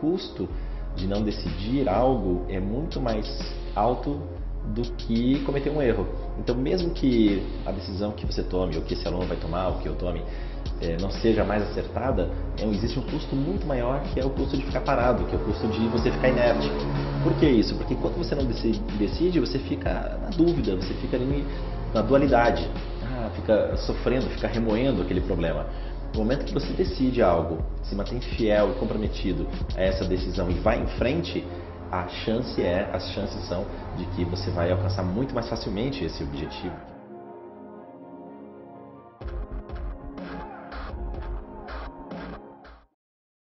custo de não decidir algo é muito mais alto do que cometer um erro. Então, mesmo que a decisão que você tome, ou que esse aluno vai tomar, ou que eu tome, é, não seja mais acertada, é, existe um custo muito maior que é o custo de ficar parado, que é o custo de você ficar inerte. Por que isso? Porque enquanto você não decide, você fica na dúvida, você fica ali na dualidade, ah, fica sofrendo, fica remoendo aquele problema. No momento que você decide algo, se mantém fiel e comprometido a essa decisão e vai em frente, a chance é, as chances são de que você vai alcançar muito mais facilmente esse objetivo.